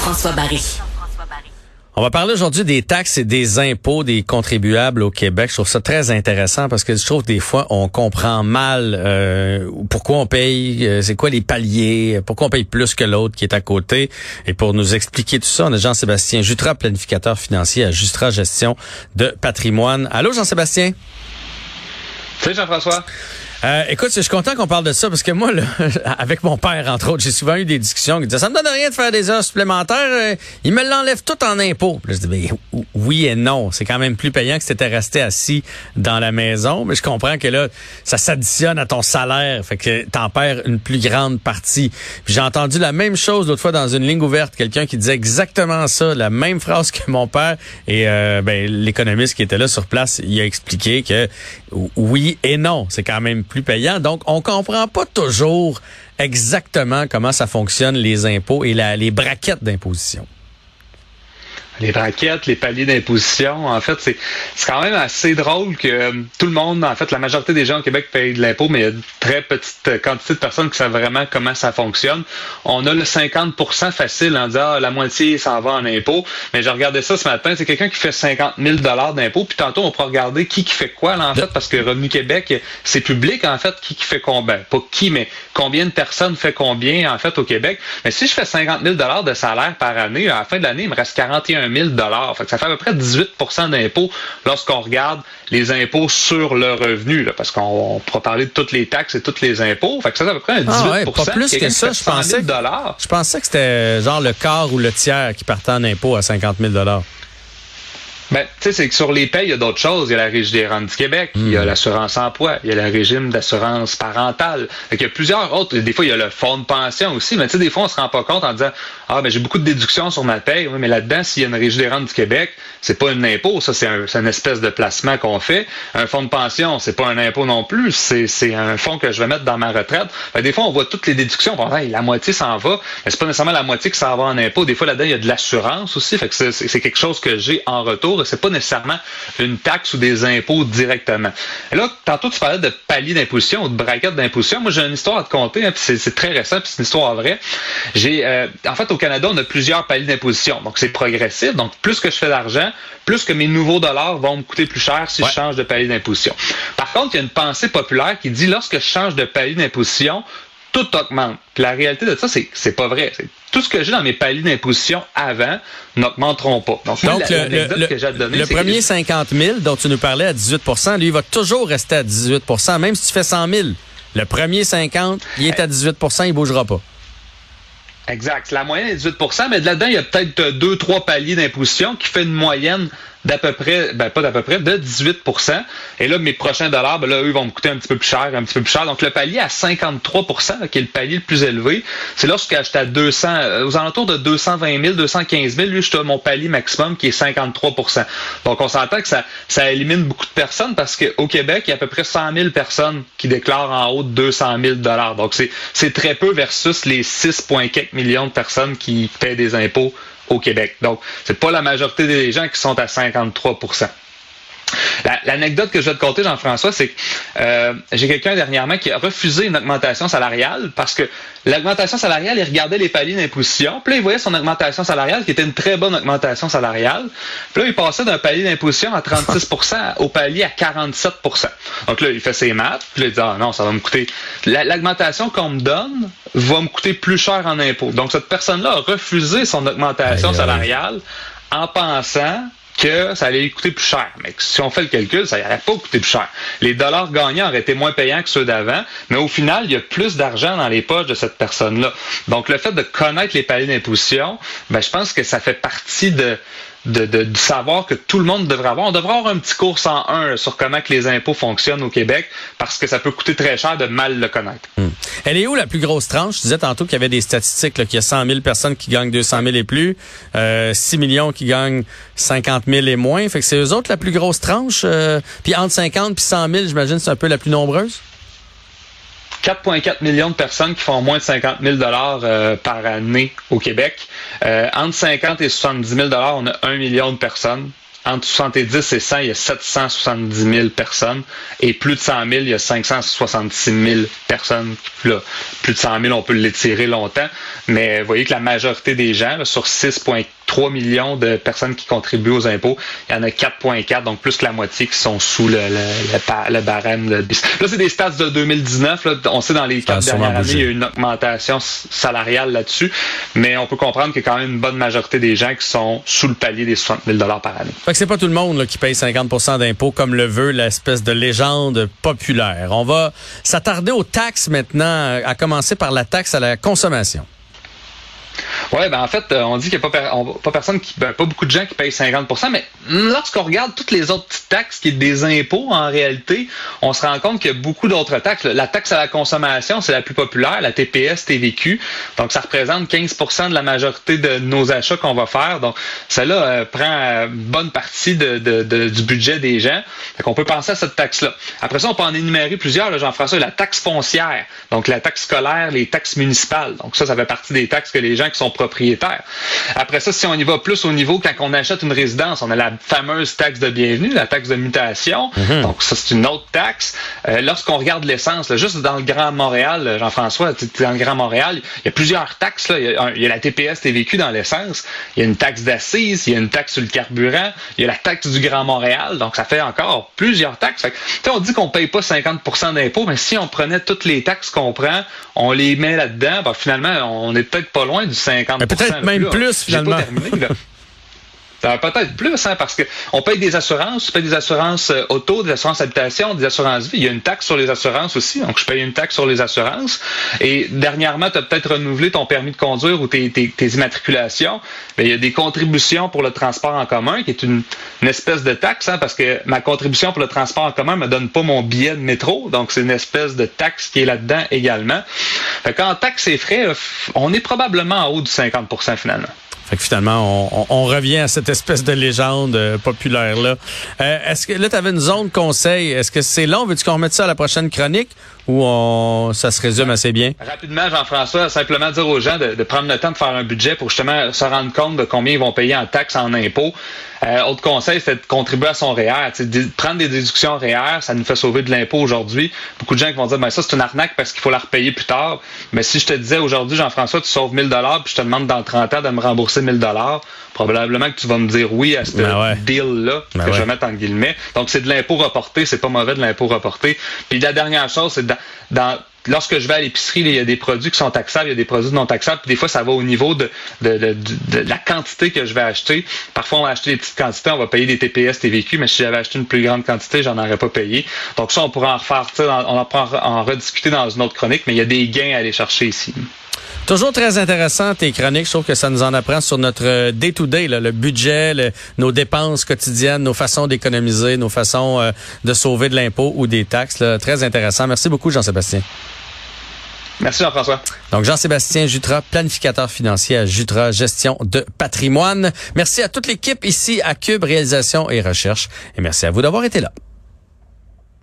Jean-François Barry. On va parler aujourd'hui des taxes et des impôts des contribuables au Québec. Je trouve ça très intéressant parce que je trouve des fois on comprend mal euh, pourquoi on paye, euh, c'est quoi les paliers, pourquoi on paye plus que l'autre qui est à côté. Et pour nous expliquer tout ça, on a Jean-Sébastien Jutra, planificateur financier à Justra Gestion de patrimoine. Allô Jean-Sébastien? Salut Jean-François. Euh, écoute, je suis content qu'on parle de ça parce que moi, là, avec mon père, entre autres, j'ai souvent eu des discussions qui disaient ça me donne rien de faire des heures supplémentaires, euh, il me l'enlève tout en impôts. je dis ben, oui et non, c'est quand même plus payant que si t'étais resté assis dans la maison, mais je comprends que là, ça s'additionne à ton salaire, fait que t'en perds une plus grande partie. j'ai entendu la même chose l'autre fois dans une ligne ouverte, quelqu'un qui disait exactement ça, la même phrase que mon père et euh, ben, l'économiste qui était là sur place, il a expliqué que oui et non, c'est quand même Donc, on comprend pas toujours exactement comment ça fonctionne les impôts et les braquettes d'imposition les braquettes, les paliers d'imposition. En fait, c'est quand même assez drôle que euh, tout le monde, en fait, la majorité des gens au Québec payent de l'impôt, mais il y a une très petite quantité de personnes qui savent vraiment comment ça fonctionne. On a le 50% facile en disant ah, la moitié s'en va en impôt. Mais j'ai regardé ça ce matin, c'est quelqu'un qui fait 50 000 d'impôt, puis tantôt on peut regarder qui qui fait quoi là, en fait, parce que Revenu Québec, c'est public en fait, qui, qui fait combien, pas qui, mais combien de personnes fait combien en fait au Québec. Mais si je fais 50 000 de salaire par année, à la fin de l'année, il me reste 41 dollars. ça fait à peu près 18% d'impôts lorsqu'on regarde les impôts sur le revenu, parce qu'on pourra parler de toutes les taxes et tous les impôts. Fait que ça fait à peu près un 18 ah Pas plus que ça, je pensais. Je pensais que c'était genre le quart ou le tiers qui partait en impôts à 50 000 ben, tu sais, c'est que sur les payes, il y a d'autres choses. Il y a la Régie des rentes du Québec, il y a hmm. l'assurance emploi, il y a le régime d'assurance parentale. il y a plusieurs autres. Des fois, il y a le fonds de pension aussi. Mais tu sais, des fois, on se rend pas compte en disant, ah, ben, j'ai beaucoup de déductions sur ma paye. Oui, mais là-dedans, s'il y a une Régie des rentes du Québec, c'est pas un impôt. Ça, c'est un, une espèce de placement qu'on fait. Un fonds de pension, c'est pas un impôt non plus. C'est un fonds que je vais mettre dans ma retraite. Ben, des fois, on voit toutes les déductions. Bon, la moitié s'en va. Mais c'est pas nécessairement la moitié qui s'en va en impôt. Des fois, là-dedans, il y a de l'assurance aussi. Fait que c'est quelque chose que j'ai en retour c'est pas nécessairement une taxe ou des impôts directement. Et là, tantôt, tu parlais de palier d'imposition ou de braquette d'imposition. Moi, j'ai une histoire à te conter, hein, puis c'est très récent, puis c'est une histoire vraie. J'ai, euh, en fait, au Canada, on a plusieurs paliers d'imposition. Donc, c'est progressif. Donc, plus que je fais d'argent, plus que mes nouveaux dollars vont me coûter plus cher si je change de palier d'imposition. Par contre, il y a une pensée populaire qui dit lorsque je change de palier d'imposition, tout augmente. Puis la réalité de ça, c'est c'est pas vrai. Tout ce que j'ai dans mes paliers d'imposition avant n'augmenteront pas. Donc, le, que j'ai donner, le premier 50 000 dont tu nous parlais à 18% lui, il va toujours rester à 18% même si tu fais 100 000. Le premier 50, il est à 18% il bougera pas. Exact. La moyenne est 18% mais là-dedans, il y a peut-être deux, trois paliers d'imposition qui fait une moyenne d'à peu près, ben pas d'à peu près, de 18% Et là, mes prochains dollars, ben là, eux vont me coûter un petit peu plus cher, un petit peu plus cher. Donc, le palier à 53% qui est le palier le plus élevé, c'est lorsque j'étais à 200, euh, aux alentours de 220 000, 215 000, lui, je à mon palier maximum qui est 53% Donc, on s'entend que ça, ça élimine beaucoup de personnes parce qu'au Québec, il y a à peu près 100 000 personnes qui déclarent en haut de 200 000 Donc, c'est très peu versus les 6,4 millions de personnes qui paient des impôts au Québec. Donc, c'est pas la majorité des gens qui sont à 53 L'anecdote que je vais te conter, Jean-François, c'est que euh, j'ai quelqu'un dernièrement qui a refusé une augmentation salariale parce que l'augmentation salariale, il regardait les paliers d'imposition, puis là, il voyait son augmentation salariale qui était une très bonne augmentation salariale. Puis là, il passait d'un palier d'imposition à 36% au palier à 47% Donc là, il fait ses maths, puis là, il dit ah non, ça va me coûter l'augmentation qu'on me donne va me coûter plus cher en impôts. Donc cette personne-là a refusé son augmentation salariale en pensant que ça allait lui coûter plus cher. Mais si on fait le calcul, ça n'allait pas coûter plus cher. Les dollars gagnants auraient été moins payants que ceux d'avant, mais au final, il y a plus d'argent dans les poches de cette personne-là. Donc, le fait de connaître les paliers d'imposition, ben, je pense que ça fait partie de, de, de, savoir que tout le monde devrait avoir. On devrait avoir un petit cours 101 sur comment que les impôts fonctionnent au Québec parce que ça peut coûter très cher de mal le connaître. Hmm. Elle est où la plus grosse tranche? Je disais tantôt qu'il y avait des statistiques, qu'il y a 100 000 personnes qui gagnent 200 000 et plus, euh, 6 millions qui gagnent 50 000 et moins. Fait que c'est eux autres la plus grosse tranche. Euh, puis entre 50 et 100 000, j'imagine c'est un peu la plus nombreuse? 4,4 millions de personnes qui font moins de 50 000 dollars euh, par année au Québec. Euh, entre 50 et 70 000 dollars, on a 1 million de personnes entre 70 et 100, il y a 770 000 personnes. Et plus de 100 000, il y a 566 000 personnes. Là, plus de 100 000, on peut l'étirer longtemps. Mais vous voyez que la majorité des gens, là, sur 6,3 millions de personnes qui contribuent aux impôts, il y en a 4,4, donc plus que la moitié qui sont sous le, le, le, barème. De... Là, c'est des stats de 2019. Là. On sait dans les quatre dernières années, il y a eu une augmentation salariale là-dessus. Mais on peut comprendre qu'il y a quand même une bonne majorité des gens qui sont sous le palier des 60 000 par année. Fait que c'est pas tout le monde là, qui paye 50 d'impôts comme le veut l'espèce de légende populaire. On va s'attarder aux taxes maintenant, à commencer par la taxe à la consommation. Oui, ben en fait, euh, on dit qu'il n'y a pas, personne qui, ben, pas beaucoup de gens qui payent 50% mais lorsqu'on regarde toutes les autres taxes qui sont des impôts, en réalité, on se rend compte qu'il y a beaucoup d'autres taxes. La taxe à la consommation, c'est la plus populaire, la TPS, TVQ. Donc, ça représente 15% de la majorité de nos achats qu'on va faire. Donc, celle-là euh, prend euh, bonne partie du budget des gens. Donc, on peut penser à cette taxe-là. Après ça, on peut en énumérer plusieurs, Jean-François. La taxe foncière, donc la taxe scolaire, les taxes municipales. Donc, ça, ça fait partie des taxes que les gens qui sont propriétaire. Après ça, si on y va plus au niveau, quand on achète une résidence, on a la fameuse taxe de bienvenue, la taxe de mutation. Mhm. Donc, ça, c'est une autre taxe. Euh, lorsqu'on regarde l'essence, juste dans le Grand Montréal, Jean-François, dans le Grand Montréal, il y a plusieurs taxes. Là. Il, y a, la TPS TVQ dans l'essence. Il y a une taxe d'assises, il y a une taxe sur le carburant, il y a la taxe du Grand Montréal. Donc, ça fait encore plusieurs taxes. Fait on dit qu'on paye pas 50% d'impôts, mais si on prenait toutes les taxes qu'on prend, on les met là-dedans, ben, finalement, on est peut-être pas loin du 50 Peut-être même plus, finalement. Peut-être plus, hein, parce qu'on paye des assurances, on paye des assurances euh, auto, des assurances habitation, des assurances vie. Il y a une taxe sur les assurances aussi, donc je paye une taxe sur les assurances. Et dernièrement, tu as peut-être renouvelé ton permis de conduire ou tes, immatriculations. Mais il y a des contributions pour le transport en commun, qui est une, espèce de taxe, hein, parce que ma contribution pour le transport en commun me donne pas mon billet de métro, donc c'est une espèce de taxe qui est là-dedans également. Fait qu'en taxes et frais, on est probablement en haut du 50% finalement. Fait que finalement, on, revient à cette espèce de légende euh, populaire là. Euh, est-ce que là, tu avais une zone conseil. Est-ce que c'est long? Veux-tu qu'on remette ça à la prochaine chronique? Ou on, ça se résume assez bien? Rapidement, Jean-François, simplement dire aux gens de, prendre le temps de faire un budget pour justement se rendre compte de combien ils vont payer en taxes, en impôts. Euh, autre conseil, c'est de contribuer à son REER. De prendre des déductions REER, ça nous fait sauver de l'impôt aujourd'hui. Beaucoup de gens qui vont dire, ben ça c'est une arnaque parce qu'il faut la repayer plus tard. Mais si je te disais aujourd'hui, Jean-François, tu sauves 1000 dollars, puis je te demande dans 30 ans de me rembourser 1000 dollars, probablement que tu vas me dire oui à ce ben deal-là ben que je vais mettre en guillemets. Donc c'est de l'impôt reporté, c'est pas mauvais de l'impôt reporté. Puis la dernière chose, c'est lorsque je vais à l'épicerie, il y a des produits qui sont taxables, il y a des produits non taxables, puis des fois, ça va au niveau de, la quantité que je vais acheter. Parfois, on va acheter des petites quantités, on va payer des TPS, TVQ, mais si j'avais acheté une plus grande quantité, j'en aurais pas payé. Donc ça, on pourra en refaire, on en, en rediscuter dans une autre chronique, mais il y a des gains à aller chercher ici. Toujours très intéressant tes chroniques. Je trouve que ça nous en apprend sur notre day-to-day, le budget, nos dépenses quotidiennes, nos façons d'économiser, nos façons euh, de sauver de l'impôt ou des taxes. Très intéressant. Merci beaucoup, Jean-Sébastien. Merci Jean-François. Donc Jean-Sébastien Jutra, planificateur financier à Jutra Gestion de patrimoine. Merci à toute l'équipe ici à Cube Réalisation et Recherche et merci à vous d'avoir été là.